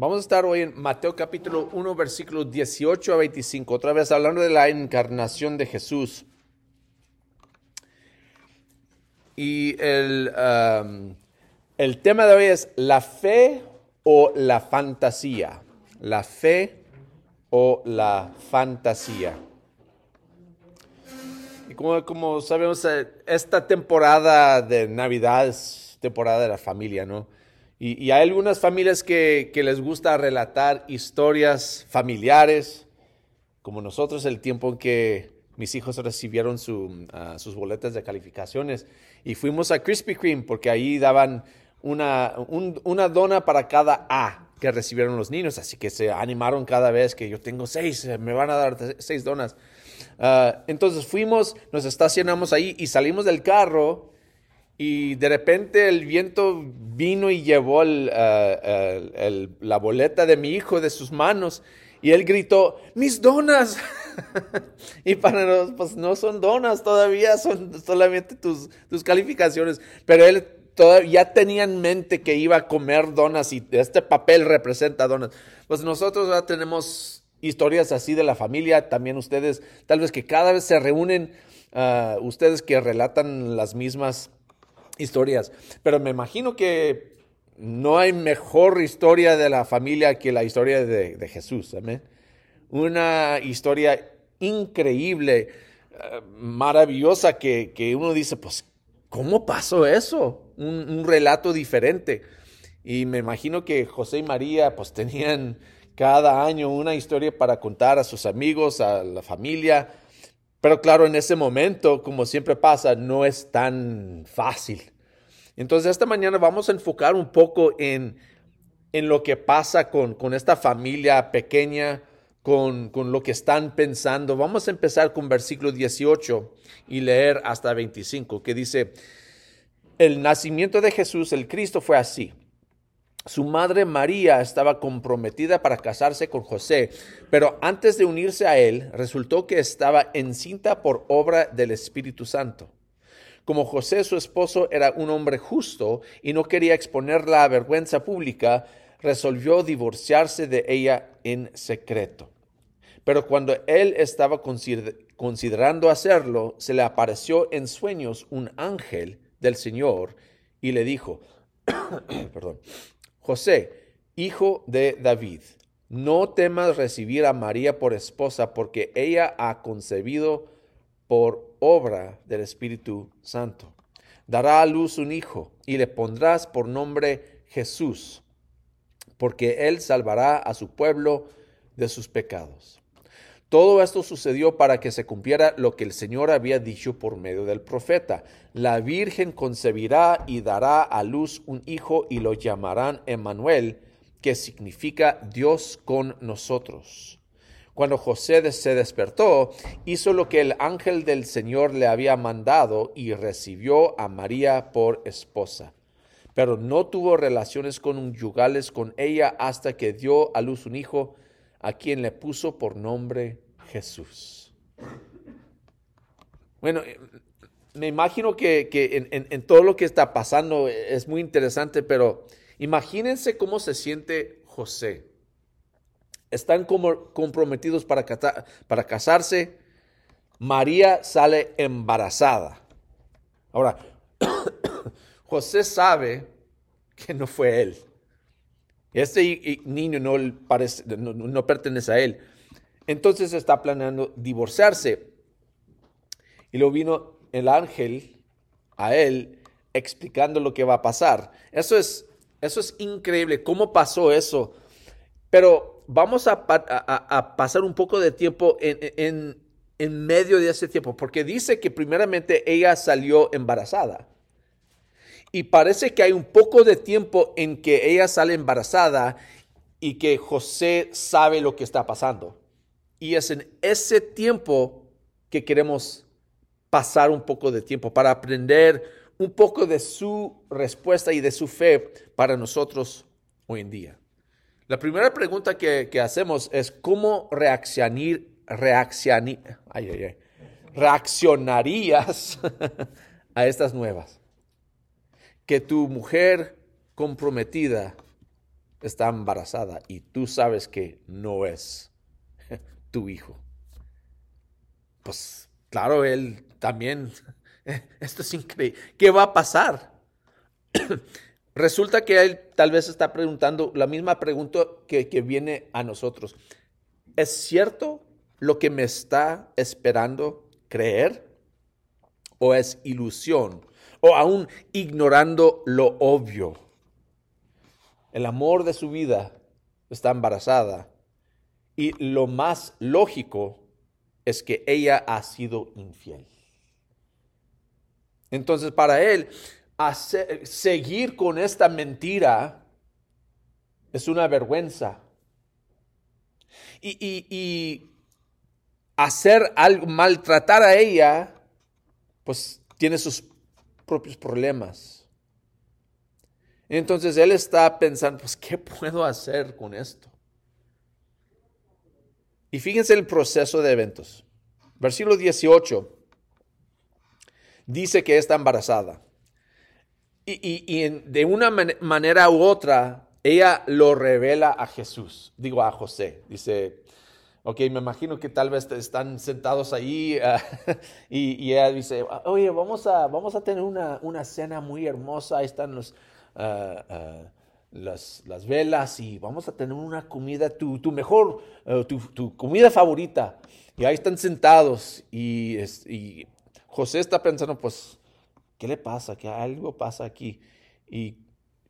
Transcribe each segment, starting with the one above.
Vamos a estar hoy en Mateo capítulo 1, versículos 18 a 25, otra vez hablando de la encarnación de Jesús. Y el, um, el tema de hoy es la fe o la fantasía. La fe o la fantasía. Y como, como sabemos, eh, esta temporada de Navidad es temporada de la familia, ¿no? Y, hay algunas familias que, les gusta relatar historias familiares, como nosotros, el tiempo en que mis hijos recibieron ah, sus boletas de calificaciones. Y fuimos a Krispy Kreme porque ahí daban una, una dona para cada A que recibieron los niños. Así que se animaron cada vez que yo tengo seis, me van a dar seis donas. Ah, entonces fuimos, nos estacionamos ahí y salimos del carro y de repente el viento vino y llevó eh, la boleta de mi hijo de sus manos y él gritó, mis donas. y para nosotros, pues no son donas todavía, son solamente tus, tus calificaciones. Pero él todavía ya tenía en mente que iba a comer donas y este papel representa donas. Pues nosotros ya tenemos historias así de la familia, también ustedes, tal vez que cada vez se reúnen, ah, ustedes que relatan las mismas historias. Pero me imagino que no hay mejor historia de la familia que la historia de, Jesús. Una historia increíble, eh, maravillosa, que, uno dice, pues, ¿cómo pasó eso? Un, relato diferente. Y me imagino que José y María, pues, tenían cada año una historia para contar a sus amigos, a la familia. Pero claro, en ese momento, como siempre pasa, no es tan fácil. Entonces, esta mañana vamos a enfocar un poco en, lo que pasa con, esta familia pequeña, con, lo que están pensando. Vamos a empezar con versículo 18 y leer hasta 25, que dice, el nacimiento de Jesús, el Cristo, fue así. Su madre María estaba comprometida para casarse con José, pero antes de unirse a él, resultó que estaba encinta por obra del Espíritu Santo. Como José, su esposo, era un hombre justo y no quería exponerla a vergüenza pública, resolvió divorciarse de ella en secreto. Pero cuando él estaba considerando hacerlo, se le apareció en sueños un ángel del Señor y le dijo, perdón, José, hijo de David, no temas recibir a María por esposa porque ella ha concebido por obra del Espíritu Santo. Dará a luz un hijo y le pondrás por nombre Jesús, porque él salvará a su pueblo de sus pecados. Todo esto sucedió para que se cumpliera lo que el Señor había dicho por medio del profeta. La Virgen concebirá y dará a luz un hijo y lo llamarán Emmanuel, que significa Dios con nosotros. Cuando José se despertó, hizo lo que el ángel del Señor le había mandado y recibió a María por esposa. Pero no tuvo relaciones conyugales con ella hasta que dio a luz un hijo, a quien le puso por nombre Jesús. Bueno, eh, me imagino que, en, en todo lo que está pasando es muy interesante, pero imagínense cómo se siente José están como comprometidos para, para casarse. María sale embarazada. Ahora, José sabe que no fue él. Este niño no, pertenece a él. Entonces está planeando divorciarse. Y lo vino el ángel a él explicando lo que va a pasar. Eso es, eso es increíble. ¿Cómo pasó eso? Pero vamos a, pasar un poco de tiempo en, medio de ese tiempo, porque dice que primeramente ella salió embarazada. Y parece que hay un poco de tiempo en que ella sale embarazada y que José sabe lo que está pasando. Y es en ese tiempo que queremos pasar un poco de tiempo para aprender un poco de su respuesta y de su fe para nosotros hoy en día. La primera pregunta que, hacemos es cómo reaccionar, reaccionarías a estas nuevas. Que tu mujer comprometida está embarazada y tú sabes que no es tu hijo. Pues claro, él también, esto es increíble. ¿Qué va a pasar? Resulta que él tal vez está preguntando la misma pregunta que, que viene a nosotros. ¿Es cierto lo que me está esperando creer? ¿O es ilusión? ¿O aún ignorando lo obvio? El amor de su vida está embarazada y lo más lógico es que ella ha sido infiel. Entonces para él, seguir con esta mentira es una vergüenza. Y, hacer algo, maltratar a ella, pues tiene sus propios problemas. Entonces él está pensando, pues, ¿qué puedo hacer con esto? Y fíjense el proceso de eventos. Versículo 18 dice que está embarazada. Y, de una manera u otra, ella lo revela a Jesús, digo a José. Dice, ok, me imagino que tal vez están sentados ahí ah, y, ella dice, oye, vamos a, vamos a tener una, una cena muy hermosa, ahí están los... Ah, ah, las, velas y vamos a tener una comida, tu, mejor, eh, tu, comida favorita. Y ahí están sentados y, y, José está pensando, pues, ¿qué le pasa? ¿Que algo pasa aquí? Y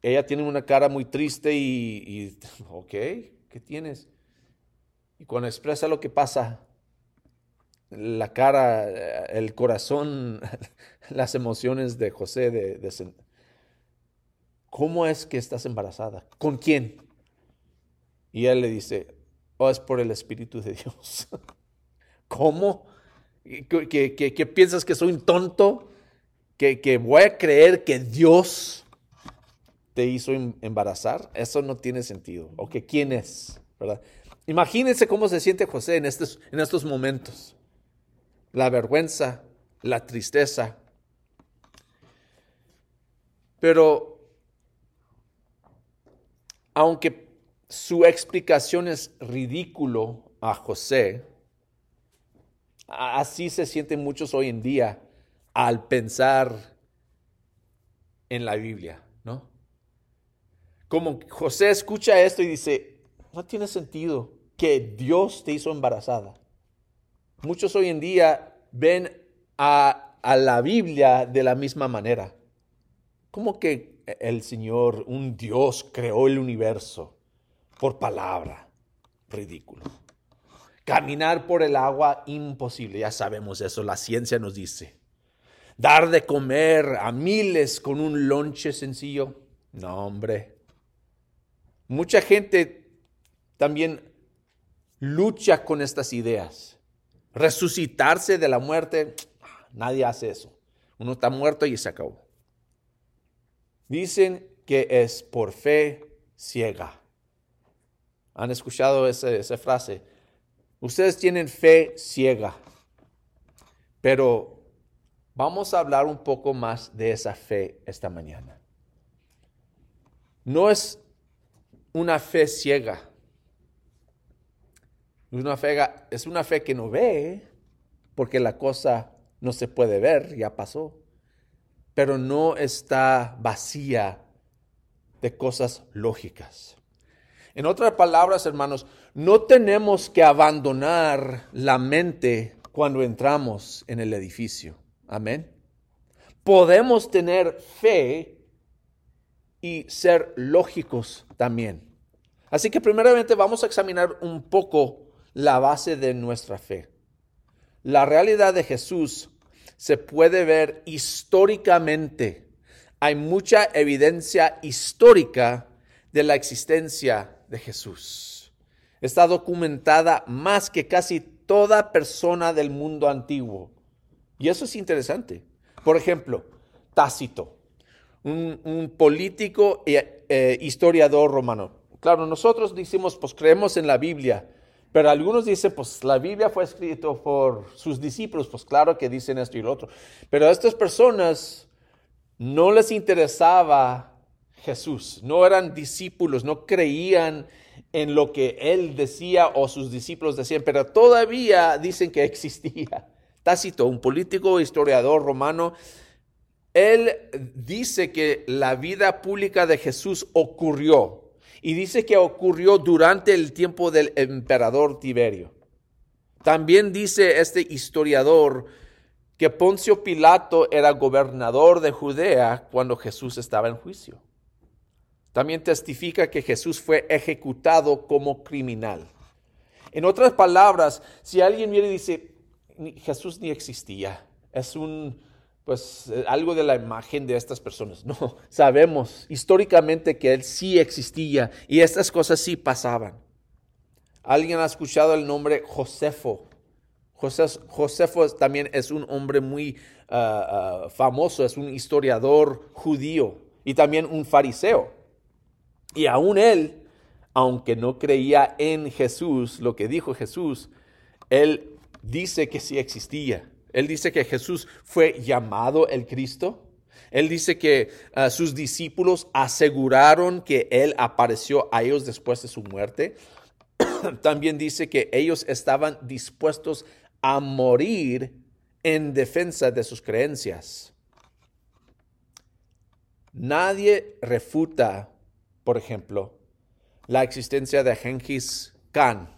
ella tiene una cara muy triste y, y ok, ¿qué tienes? Y cuando expresa lo que pasa, la cara, el corazón, las emociones de José de, ¿cómo es que estás embarazada? ¿Con quién? Y él le dice, oh, es por el Espíritu de Dios. ¿Cómo? ¿Que, piensas que soy un tonto? ¿Que, voy a creer que Dios te hizo em, embarazar? Eso no tiene sentido. ¿O que quién es? ¿Verdad? Imagínense cómo se siente José en estos, en estos momentos. La vergüenza, la tristeza. Pero aunque su explicación es ridículo a José, así se sienten muchos hoy en día al pensar en la Biblia, ¿no? Como José escucha esto y dice, no tiene sentido que Dios te hizo embarazada. Muchos hoy en día ven a, a la Biblia de la misma manera. ¿Cómo que el Señor, un Dios, creó el universo por palabra. Ridículo. Caminar por el agua, imposible. Ya sabemos eso, la ciencia nos dice. Dar de comer a miles con un lonche sencillo. No, hombre. Mucha gente también lucha con estas ideas. Resucitarse de la muerte, nadie hace eso. Uno está muerto y se acabó. Dicen que es por fe ciega. ¿Han escuchado esa, frase? Ustedes tienen fe ciega. Pero vamos a hablar un poco más de esa fe esta mañana. No es una fe ciega. Es una fe que no ve, porque la cosa no se puede ver, ya pasó pero no está vacía de cosas lógicas. En otras palabras, hermanos, no tenemos que abandonar la mente cuando entramos en el edificio. Amén. Podemos tener fe y ser lógicos también. Así que primeramente vamos a examinar un poco la base de nuestra fe. La realidad de Jesús se puede ver históricamente. Hay mucha evidencia histórica de la existencia de Jesús. Está documentada más que casi toda persona del mundo antiguo. Y eso es interesante. Por ejemplo, Tácito, un, político e, e historiador romano. Claro, nosotros decimos, pues creemos en la Biblia, pero algunos dicen, pues la Biblia fue escrita por sus discípulos, pues claro que dicen esto y lo otro. Pero a estas personas no les interesaba Jesús, no eran discípulos, no creían en lo que él decía o sus discípulos decían, pero todavía dicen que existía. Tácito, un político, historiador romano, él dice que la vida pública de Jesús ocurrió y dice que ocurrió durante el tiempo del emperador Tiberio. También dice este historiador que Poncio Pilato era gobernador de Judea cuando Jesús estaba en juicio. También testifica que Jesús fue ejecutado como criminal. En otras palabras, si alguien viene y dice, Jesús ni existía, es un, pues, eh, algo de la imagen de estas personas. No, sabemos históricamente que Él sí existía y estas cosas sí pasaban. ¿Alguien ha escuchado el nombre Josefo? Josefo también es un hombre muy ah, ah, famoso, es un historiador judío y también un fariseo. Y aún él, aunque no creía en Jesús, lo que dijo Jesús, él dice que sí existía. Él dice que Jesús fue llamado el Cristo. Él dice que ah, sus discípulos aseguraron que Él apareció a ellos después de su muerte. También dice que ellos estaban dispuestos a morir en defensa de sus creencias. Nadie refuta por ejemplo, la existencia de Genghis Khan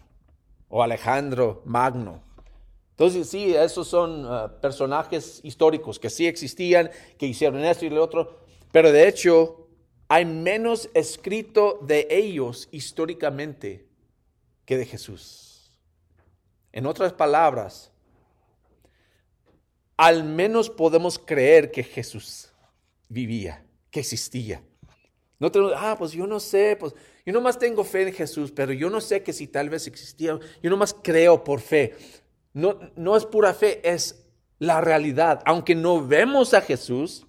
o Alejandro Magno. Entonces, sí, esos son uh, personajes históricos que sí existían, que hicieron esto y lo otro, pero de hecho hay menos escrito de ellos históricamente que de Jesús. En otras palabras, al menos podemos creer que Jesús vivía, que existía. No tenemos, ah, pues yo no sé, pues yo nomás tengo fe en Jesús, pero yo no sé que si tal vez existía, yo nomás creo por fe. No, no es pura fe, es la realidad. Aunque no vemos a Jesús,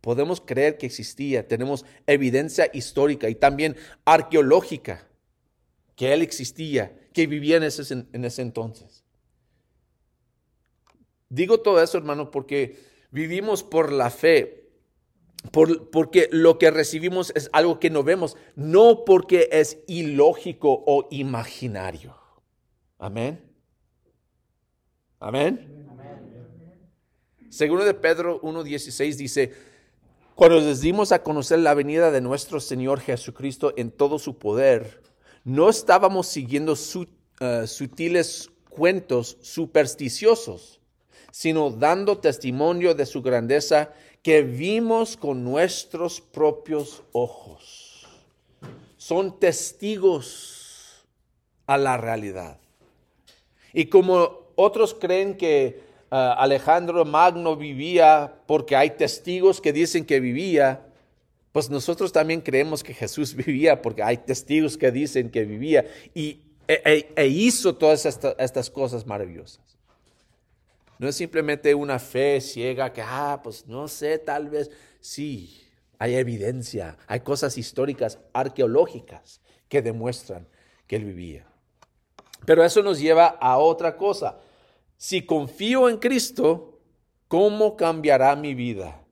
podemos creer que existía. Tenemos evidencia histórica y también arqueológica que Él existía, que vivía en ese, en ese entonces. Digo todo eso, hermano, porque vivimos por la fe, porque lo que recibimos es algo que no vemos, no porque es ilógico o imaginario. Amén. Amén. Segundo de Pedro 1.16 dice, cuando les dimos a conocer la venida de nuestro Señor Jesucristo en todo su poder, no estábamos siguiendo eh, sutiles cuentos supersticiosos, sino dando testimonio de su grandeza que vimos con nuestros propios ojos. Son testigos a la realidad. Y como otros creen que ah, Alejandro Magno vivía porque hay testigos que dicen que vivía, pues nosotros también creemos que Jesús vivía porque hay testigos que dicen que vivía y, e, e, e hizo todas estas cosas maravillosas. No es simplemente una fe ciega que, ah, pues no sé, tal vez sí, hay evidencia, hay cosas históricas, arqueológicas que demuestran que él vivía. Pero eso nos lleva a otra cosa. Si confío en Cristo, ¿cómo cambiará mi vida?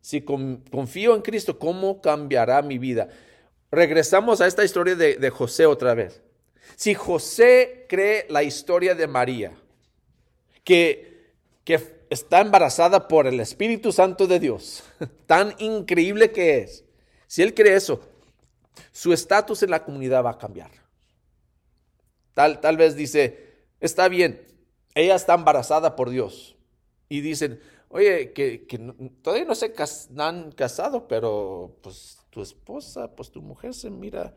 Si confío en Cristo, ¿cómo cambiará mi vida? Regresamos a esta historia de, José otra vez. Si José cree la historia de María, que, que está embarazada por el Espíritu Santo de Dios. Tan increíble que es. Si él cree eso, su estatus en la comunidad va a cambiar. Tal, tal vez dice, está bien, ella está embarazada por Dios. Y dicen, oye, que, todavía no se han casado, pero pues tu esposa, pues tu mujer se mira,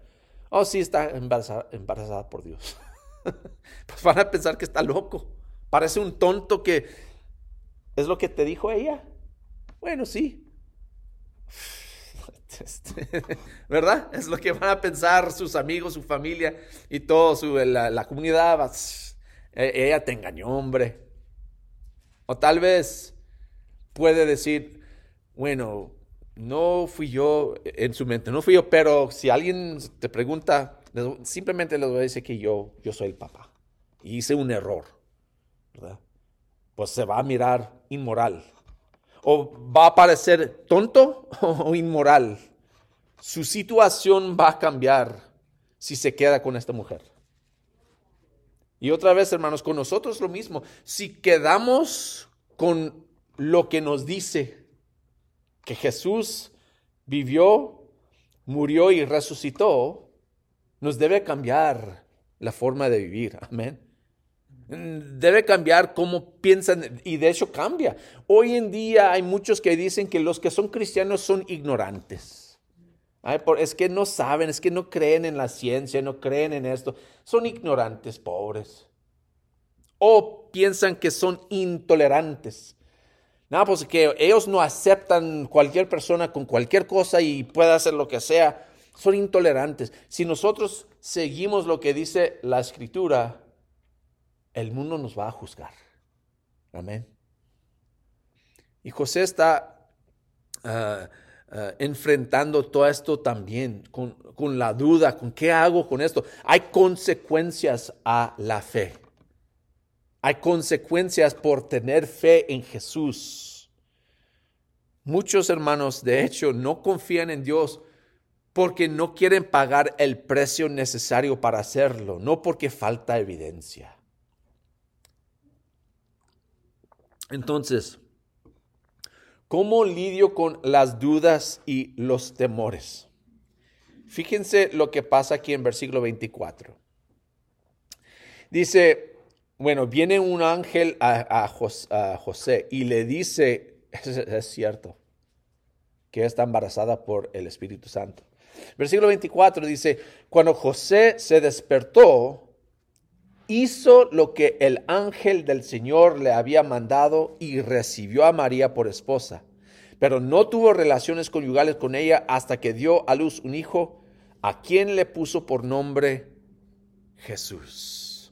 oh sí, está embarazada, embarazada por Dios. pues van a pensar que está loco. Parece un tonto que es lo que te dijo ella. Bueno, sí. ¿Verdad? Es lo que van a pensar sus amigos, su familia y todo, su, la, comunidad. E, ella te engañó, hombre. O tal vez puede decir, bueno, no fui yo en su mente, no fui yo, pero si alguien te pregunta, simplemente le voy a decir que yo, yo soy el papá. Y hice un error pues se va a mirar inmoral. O va a parecer tonto o inmoral. Su situación va a cambiar si se queda con esta mujer. Y otra vez, hermanos, con nosotros lo mismo. Si quedamos con lo que nos dice que Jesús vivió, murió y resucitó, nos debe cambiar la forma de vivir. Amén. Debe cambiar cómo piensan y de hecho cambia. Hoy en día hay muchos que dicen que los que son cristianos son ignorantes. es que no saben, es que no creen en la ciencia, no creen en esto. Son ignorantes, pobres. O piensan que son intolerantes. No, pues que ellos no aceptan cualquier persona con cualquier cosa y puede hacer lo que sea. Son intolerantes. Si nosotros seguimos lo que dice la escritura, el mundo nos va a juzgar. Amén. Y José está ah, ah, enfrentando todo esto también con, con la duda, con qué hago con esto. Hay consecuencias a la fe. Hay consecuencias por tener fe en Jesús. Muchos hermanos, de hecho, no confían en Dios porque no quieren pagar el precio necesario para hacerlo, no porque falta evidencia. Entonces, ¿cómo lidio con las dudas y los temores? Fíjense lo que pasa aquí en versículo 24. Dice, bueno, viene un ángel a, José, y le dice, es, cierto, que está embarazada por el Espíritu Santo. Versículo 24 dice, cuando José se despertó, hizo lo que el ángel del Señor le había mandado y recibió a María por esposa, pero no tuvo relaciones conyugales con ella hasta que dio a luz un hijo, a quien le puso por nombre Jesús.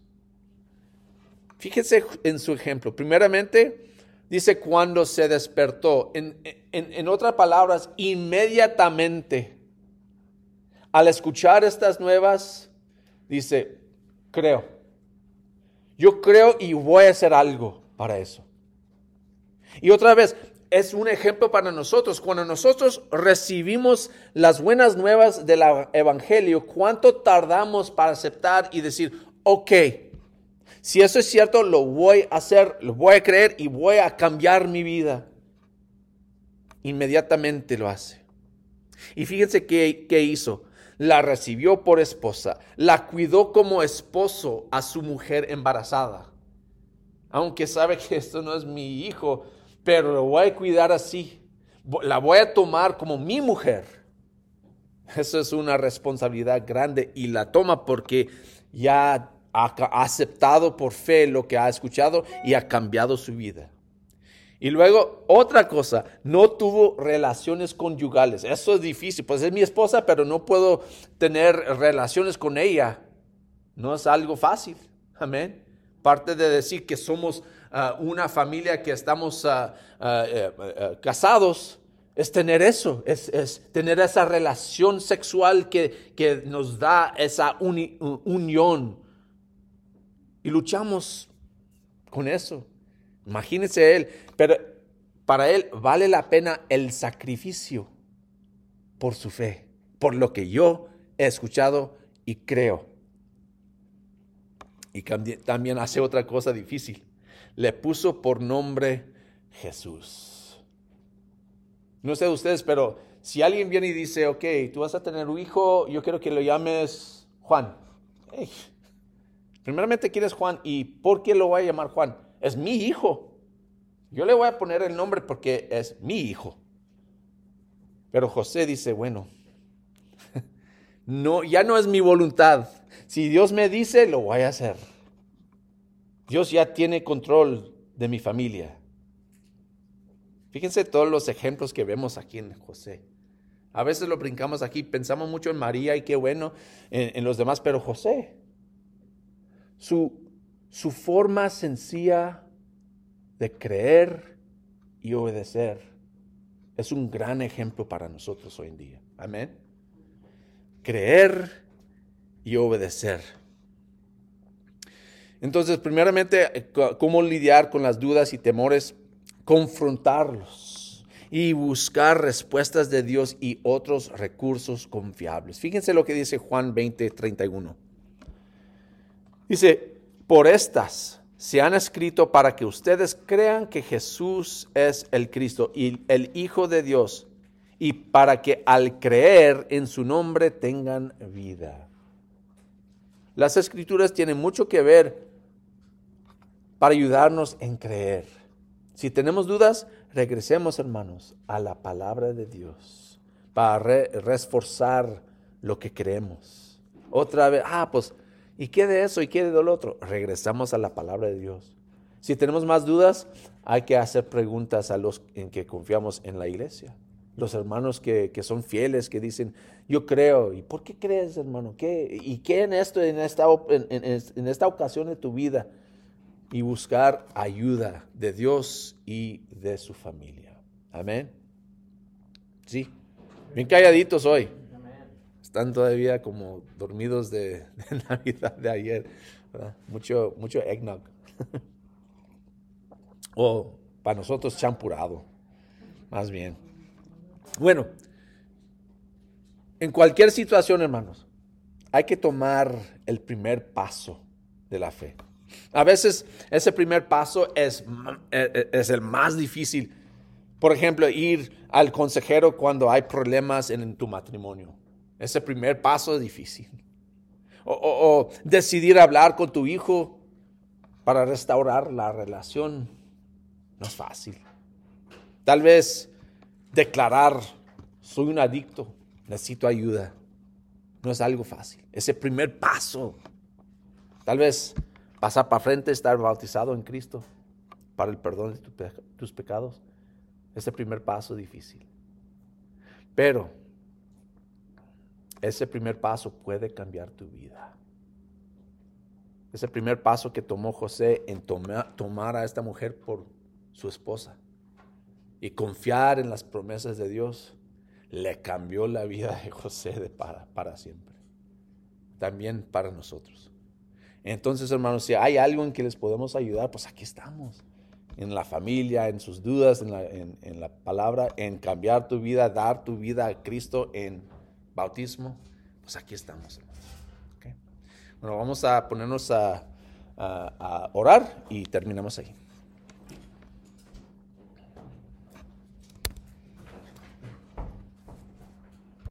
Fíjense en su ejemplo. Primeramente, dice cuando se despertó. En, en otras palabras, inmediatamente, al escuchar estas nuevas, dice, creo yo creo y voy a hacer algo para eso. Y otra vez, es un ejemplo para nosotros. Cuando nosotros recibimos las buenas nuevas del Evangelio, ¿cuánto tardamos para aceptar y decir, ok, si eso es cierto, lo voy a hacer, lo voy a creer y voy a cambiar mi vida? Inmediatamente lo hace. Y fíjense qué, qué hizo la recibió por esposa, la cuidó como esposo a su mujer embarazada. Aunque sabe que esto no es mi hijo, pero lo voy a cuidar así. La voy a tomar como mi mujer. Eso es una responsabilidad grande y la toma porque ya ha aceptado por fe lo que ha escuchado y ha cambiado su vida. Y luego, otra cosa, no tuvo relaciones conyugales. Eso es difícil, pues es mi esposa, pero no puedo tener relaciones con ella. No es algo fácil. Amén. Parte de decir que somos ah, una familia que estamos ah, ah, eh, eh, casados es tener eso, es, tener esa relación sexual que, que nos da esa unión. Y luchamos con eso. Imagínese él, pero para él vale la pena el sacrificio por su fe, por lo que yo he escuchado y creo. Y también hace otra cosa difícil. Le puso por nombre Jesús. No sé de ustedes, pero si alguien viene y dice, ok, tú vas a tener un hijo, yo quiero que lo llames Juan. primeramente, ¿quién es Juan? ¿Y por qué lo voy a llamar Juan? Es mi hijo. Yo le voy a poner el nombre porque es mi hijo. Pero José dice, bueno, no, ya no es mi voluntad. Si Dios me dice, lo voy a hacer. Dios ya tiene control de mi familia. Fíjense todos los ejemplos que vemos aquí en José. A veces lo brincamos aquí, pensamos mucho en María y qué bueno en, en los demás, pero José, su su forma sencilla de creer y obedecer es un gran ejemplo para nosotros hoy en día. Amén. Creer y obedecer. Entonces, primeramente, ¿cómo lidiar con las dudas y temores? Confrontarlos y buscar respuestas de Dios y otros recursos confiables. Fíjense lo que dice Juan 20, 31. Dice, por estas se han escrito para que ustedes crean que Jesús es el Cristo y el Hijo de Dios, y para que al creer en su nombre tengan vida. Las escrituras tienen mucho que ver para ayudarnos en creer. Si tenemos dudas, regresemos, hermanos, a la palabra de Dios para reforzar lo que creemos. Otra vez, ah, pues ¿Y qué de eso? ¿Y qué de lo otro? Regresamos a la palabra de Dios. Si tenemos más dudas, hay que hacer preguntas a los en que confiamos en la iglesia. Los hermanos que, son fieles, que dicen, yo creo. ¿Y por qué crees, hermano? ¿Qué, ¿Y qué en esto, en esta, en esta ocasión de tu vida? Y buscar ayuda de Dios y de su familia. Amén. Sí. Bien calladitos hoy están todavía como dormidos de, Navidad de ayer. Mucho, mucho eggnog. o para nosotros champurado, más bien. Bueno, en cualquier situación, hermanos, hay que tomar el primer paso de la fe. A veces ese primer paso es, e, e, es el más difícil. Por ejemplo, ir al consejero cuando hay problemas en tu matrimonio ese primer paso es difícil. O, decidir hablar con tu hijo para restaurar la relación no es fácil. Tal vez declarar, soy un adicto, necesito ayuda, no es algo fácil. Ese primer paso, tal vez pasar para frente, estar bautizado en Cristo para el perdón de tus pecados, ese primer paso es difícil. Pero ese primer paso puede cambiar tu vida. Ese primer paso que tomó José en tomar a esta mujer por su esposa y confiar en las promesas de Dios, le cambió la vida de José de para, para siempre. También para nosotros. Entonces, hermanos, si hay algo en que les podemos ayudar, pues aquí estamos. En la familia, en sus dudas, en la, en la palabra, en cambiar tu vida, dar tu vida a Cristo en bautismo, pues aquí estamos. Bueno, vamos a ponernos a, a orar y terminamos ahí.